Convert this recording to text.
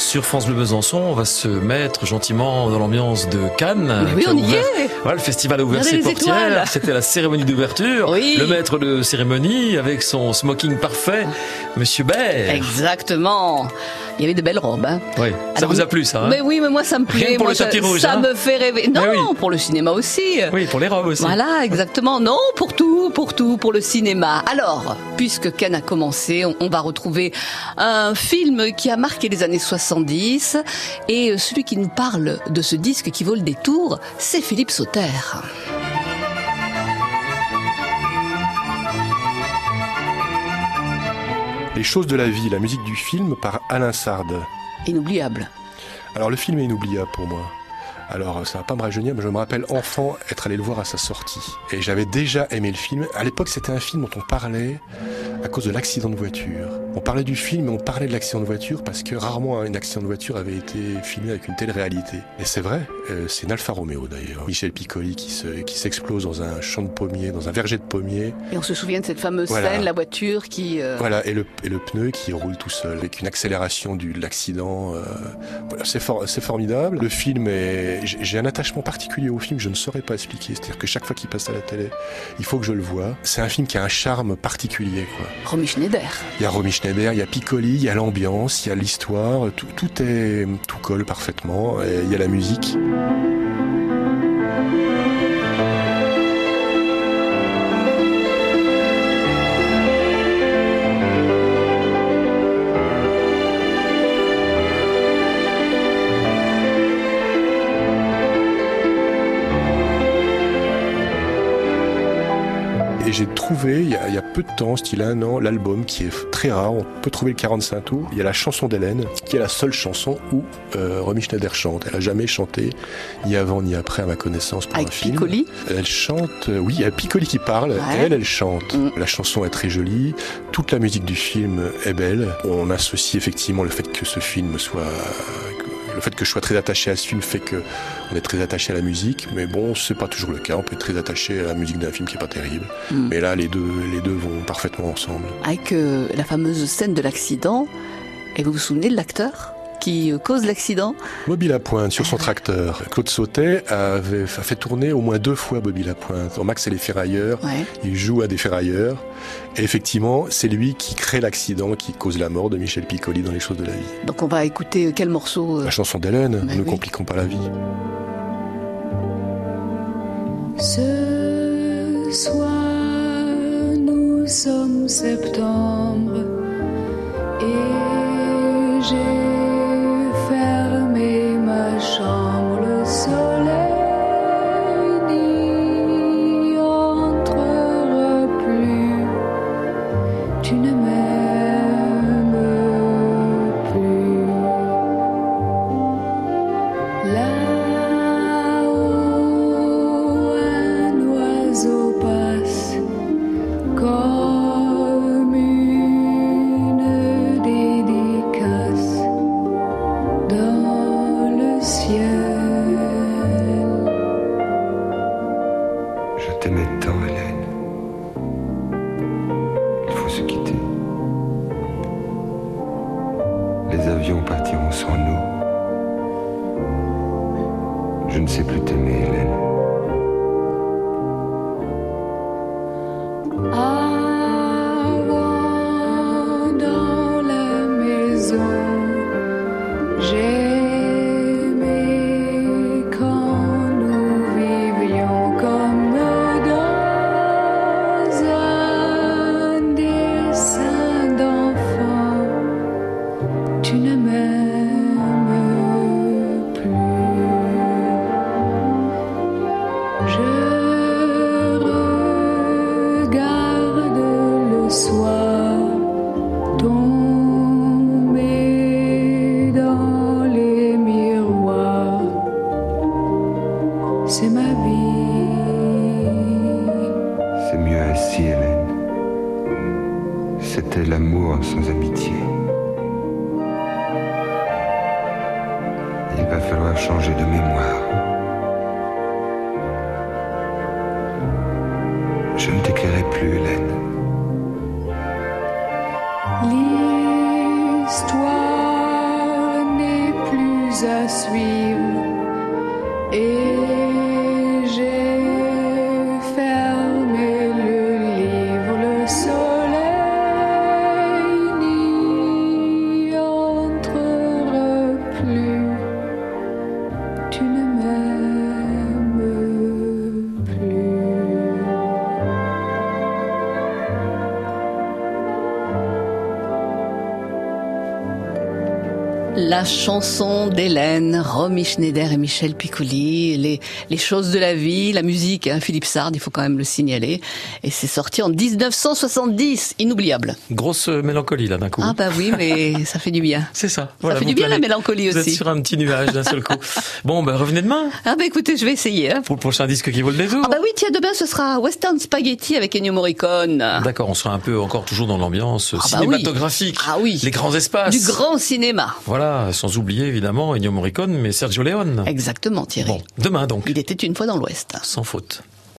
Sur France Bleu Besançon, on va se mettre gentiment dans l'ambiance de Cannes. Mais oui, on y est. Voilà, le festival a ouvert ses portières. C'était la cérémonie d'ouverture. Oui. Le maître de cérémonie avec son smoking parfait, Monsieur Baird. Exactement. Il y avait de belles robes. Hein. Oui. Ça vous a plu, ça hein Mais oui, mais moi ça me plaît. Rien pour Moi, le tapis ça, rouge, Ça hein me fait rêver. Non, oui. pour le cinéma aussi. Oui, pour les robes aussi. Voilà, exactement. Non, pour tout, pour tout, pour le cinéma. Alors, puisque Cannes a commencé, on, on va retrouver un film qui a marqué les années 70 et celui qui nous parle de ce disque qui vaut le détour, c'est Philippe Sauter. Les choses de la vie, la musique du film par Alain Sard. Inoubliable. Alors le film est inoubliable pour moi. Alors ça va pas me rajeunir, mais je me rappelle enfant être allé le voir à sa sortie. Et j'avais déjà aimé le film. À l'époque, c'était un film dont on parlait à cause de l'accident de voiture. On parlait du film, mais on parlait de l'accident de voiture parce que rarement un accident de voiture avait été filmé avec une telle réalité. Et c'est vrai, euh, c'est une Alfa Romeo d'ailleurs. Michel Piccoli qui se, qui s'explose dans un champ de pommiers, dans un verger de pommiers. Et on se souvient de cette fameuse Voilà. scène, la voiture qui... euh, Voilà, et le, et le pneu qui roule tout seul, avec une accélération du, de l'accident. euh, voilà, c'est, for- c'est formidable. Le film est. J'ai un attachement particulier au film, je ne saurais pas expliquer. C'est-à-dire que chaque fois qu'il passe à la télé, il faut que je le vois. C'est un film qui a un charme particulier, quoi. Romy Schneider. Il y a Romy Schneider, il y a Piccoli, il y a l'ambiance, il y a l'histoire, tout, tout est. tout colle parfaitement. Il y a la musique. Et j'ai trouvé, il y, a, il y a peu de temps, style un an, l'album qui est très rare. On peut trouver le 45 tours. Il y a la chanson d'Hélène, qui est la seule chanson où euh, Romy Schneider chante. Elle a jamais chanté, ni avant ni après, à ma connaissance, pour Avec un film. Piccoli? Elle chante, euh, oui, il y a Piccoli qui parle, Ouais. elle, elle chante. Mm. La chanson est très jolie, toute la musique du film est belle. On associe effectivement le fait que ce film soit... Le fait que je sois très attaché à ce film fait que on est très attaché à la musique, mais bon, c'est pas toujours le cas. On peut être très attaché à la musique d'un film qui est pas terrible. Mm. Mais là, les deux, les deux vont parfaitement ensemble. Avec euh, la fameuse scène de l'accident. Et vous vous souvenez de l'acteur? Qui cause l'accident Bobby Lapointe sur son tracteur. Claude Sautet avait a fait tourner au moins deux fois Bobby Lapointe. Max et les ferrailleurs, Ouais. il joue à des ferrailleurs. Et effectivement, c'est lui qui crée l'accident qui cause la mort de Michel Piccoli dans Les choses de la vie. Donc on va écouter euh, quel morceau euh, La chanson d'Hélène, Bah ne oui. compliquons pas la vie. Ce soir, nous sommes septembre avions partiront sans nous. Je ne sais plus t'aimer, Hélène. C'est mieux ainsi, Hélène. C'était l'amour sans amitié. Il va falloir changer de mémoire. Je ne t'éclairai plus, Hélène. L'histoire n'est à suivre La chanson d'Hélène, Romy Schneider et Michel Piccoli, les, les choses de la vie, la musique, hein, Philippe Sard, il faut quand même le signaler. Et c'est sorti en 1970, inoubliable. Grosse mélancolie là d'un coup. Ah bah oui, mais ça fait du bien. C'est ça. ça Voilà, fait vous du bien la mélancolie Vous êtes aussi. sur un petit nuage d'un seul coup. Bon, ben revenez demain Ah bah écoutez, je vais essayer. Hein. pour le prochain disque qui vaut le détour. Ah bah oui, tiens, demain ce sera Western Spaghetti avec Ennio Morricone. D'accord, on sera un peu encore toujours dans l'ambiance Ah bah cinématographique. oui. Ah oui. Les grands espaces. Du grand cinéma. Voilà, sans oublier évidemment Ennio Morricone, mais Sergio Leone. Exactement, Thierry. Bon, demain donc, Il était une fois dans l'Ouest. sans faute.